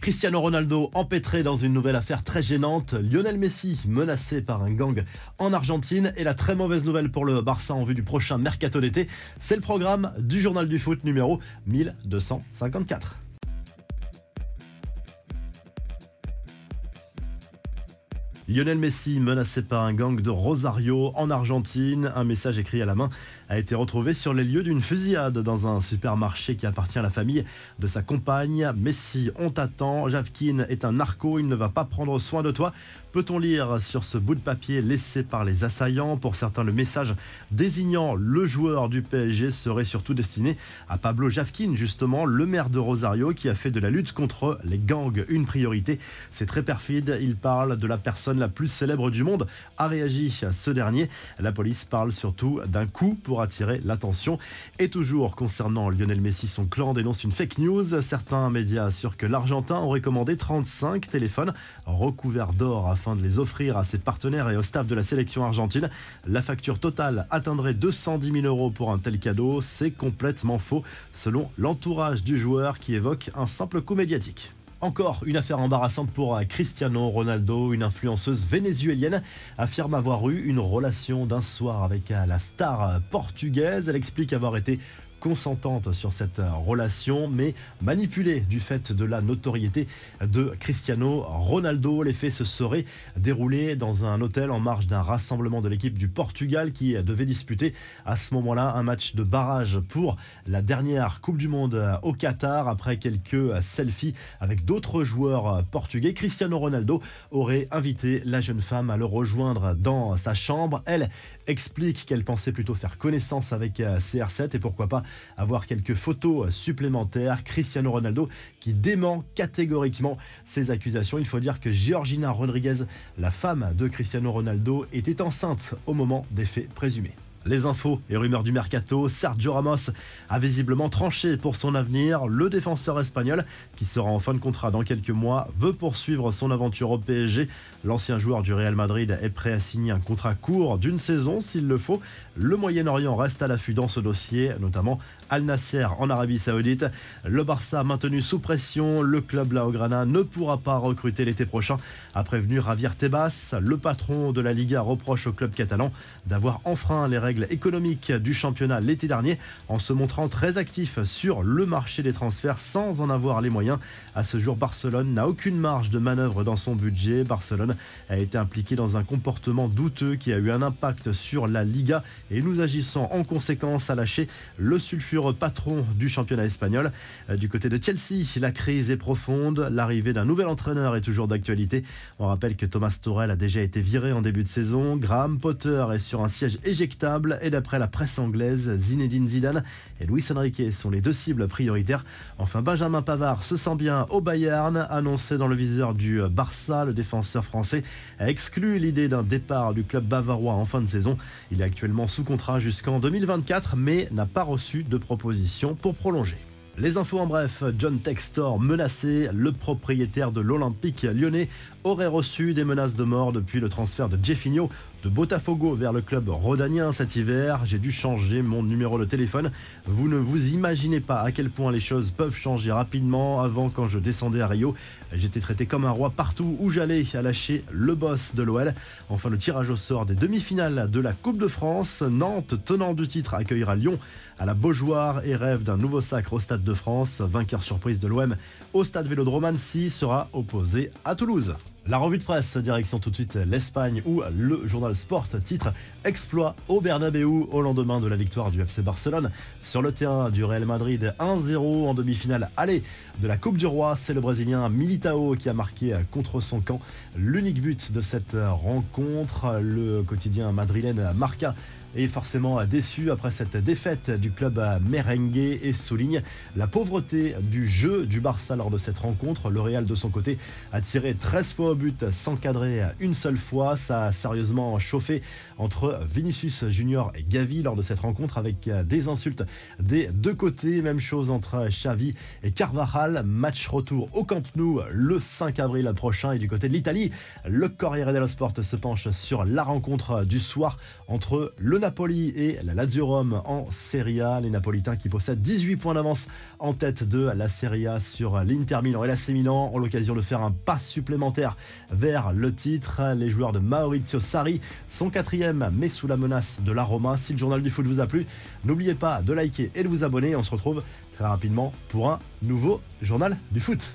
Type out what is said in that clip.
Cristiano Ronaldo empêtré dans une nouvelle affaire très gênante, Lionel Messi menacé par un gang en Argentine et la très mauvaise nouvelle pour le Barça en vue du prochain mercato d'été, c'est le programme du journal du foot numéro 1254. Lionel Messi menacé par un gang de Rosario en Argentine. Un message écrit à la main a été retrouvé sur les lieux d'une fusillade dans un supermarché qui appartient à la famille de sa compagne. Messi, on t'attend. Javkin est un narco, il ne va pas prendre soin de toi. Peut-on lire sur ce bout de papier laissé par les assaillants? Pour certains, le message désignant le joueur du PSG serait surtout destiné à Pablo Javkin, justement, le maire de Rosario, qui a fait de la lutte contre les gangs une priorité. C'est très perfide. Il parle de la personne la plus célèbre du monde, a réagi ce dernier. La police parle surtout d'un coup pour attirer l'attention. Et toujours concernant Lionel Messi, son clan dénonce une fake news. Certains médias assurent que l'Argentin aurait commandé 35 téléphones recouverts d'or afin de les offrir à ses partenaires et au staff de la sélection argentine. La facture totale atteindrait 210 000 euros pour un tel cadeau. C'est complètement faux, selon l'entourage du joueur qui évoque un simple coup médiatique. Encore une affaire embarrassante pour Cristiano Ronaldo. Une influenceuse vénézuélienne affirme avoir eu une relation d'un soir avec la star portugaise. Elle explique avoir été consentante sur cette relation, mais manipulée du fait de la notoriété de Cristiano Ronaldo. Les faits se seraient déroulés dans un hôtel en marge d'un rassemblement de l'équipe du Portugal qui devait disputer à ce moment-là un match de barrage pour la dernière Coupe du Monde au Qatar. Après quelques selfies avec d'autres joueurs portugais, Cristiano Ronaldo aurait invité la jeune femme à le rejoindre dans sa chambre. Elle explique qu'elle pensait plutôt faire connaissance avec CR7 et pourquoi pas avoir quelques photos supplémentaires. Cristiano Ronaldo qui dément catégoriquement ces accusations. Il faut dire que Georgina Rodriguez, la femme de Cristiano Ronaldo, était enceinte au moment des faits présumés. Les infos et rumeurs du mercato, Sergio Ramos a visiblement tranché pour son avenir. Le défenseur espagnol, qui sera en fin de contrat dans quelques mois, veut poursuivre son aventure au PSG. L'ancien joueur du Real Madrid est prêt à signer un contrat court d'une saison s'il le faut. Le Moyen-Orient reste à l'affût dans ce dossier, notamment Al Nasser en Arabie Saoudite. Le Barça maintenu sous pression, le club Laograna ne pourra pas recruter l'été prochain, a prévenu Javier Tebas. Le patron de la Liga reproche au club catalan d'avoir enfreint les règles économique du championnat l'été dernier en se montrant très actif sur le marché des transferts sans en avoir les moyens. À ce jour, Barcelone n'a aucune marge de manœuvre dans son budget. Barcelone a été impliqué dans un comportement douteux qui a eu un impact sur la Liga et nous agissons en conséquence à lâcher le sulfureux patron du championnat espagnol. Euh, du côté de Chelsea, la crise est profonde. L'arrivée d'un nouvel entraîneur est toujours d'actualité. On rappelle que Thomas Torel a déjà été viré en début de saison. Graham Potter est sur un siège éjectable et d'après la presse anglaise, Zinedine Zidane et Luis Enrique sont les deux cibles prioritaires. Enfin, Benjamin Pavard se sent bien au Bayern, annoncé dans le viseur du Barça. Le défenseur français a exclu l'idée d'un départ du club bavarois en fin de saison. Il est actuellement sous contrat jusqu'en 2024, mais n'a pas reçu de proposition pour prolonger. Les infos en bref, John Textor menacé, le propriétaire de l'Olympique lyonnais aurait reçu des menaces de mort depuis le transfert de Jeffinho de Botafogo vers le club rhodanien cet hiver. J'ai dû changer mon numéro de téléphone. Vous ne vous imaginez pas à quel point les choses peuvent changer rapidement. Avant, quand je descendais à Rio, j'étais traité comme un roi partout où j'allais à lâcher le boss de l'OL. Enfin, le tirage au sort des demi-finales de la Coupe de France. Nantes, tenant du titre, accueillera Lyon à la Beaujoire et rêve d'un nouveau sacre au Stade de France. Vainqueur surprise de l'OM au Stade Vélodrome Annecy sera opposé à Toulouse. La revue de presse, direction tout de suite l'Espagne où le journal Sport titre Exploit au Bernabeu au lendemain de la victoire du FC Barcelone sur le terrain du Real Madrid 1-0 en demi-finale aller de la Coupe du Roi. C'est le Brésilien Militao qui a marqué contre son camp l'unique but de cette rencontre. Le quotidien madrilène marqua est forcément déçu après cette défaite du club merengue et souligne la pauvreté du jeu du Barça lors de cette rencontre. Le Real de son côté a tiré 13 fois au but sans cadrer une seule fois. Ça a sérieusement chauffé entre Vinicius Junior et Gavi lors de cette rencontre avec des insultes des deux côtés. Même chose entre Xavi et Carvajal. Match retour au Camp Nou le 5 avril prochain et du côté de l'Italie, le Corriere dello Sport se penche sur la rencontre du soir entre le Napoli et la Lazio Rome en Serie A. Les Napolitains qui possèdent 18 points d'avance en tête de la Serie A sur l'Inter Milan et l'AC Milan ont l'occasion de faire un pas supplémentaire vers le titre. Les joueurs de Maurizio Sarri sont quatrième mais sous la menace de la Roma. Si le journal du foot vous a plu, n'oubliez pas de liker et de vous abonner. On se retrouve très rapidement pour un nouveau journal du foot.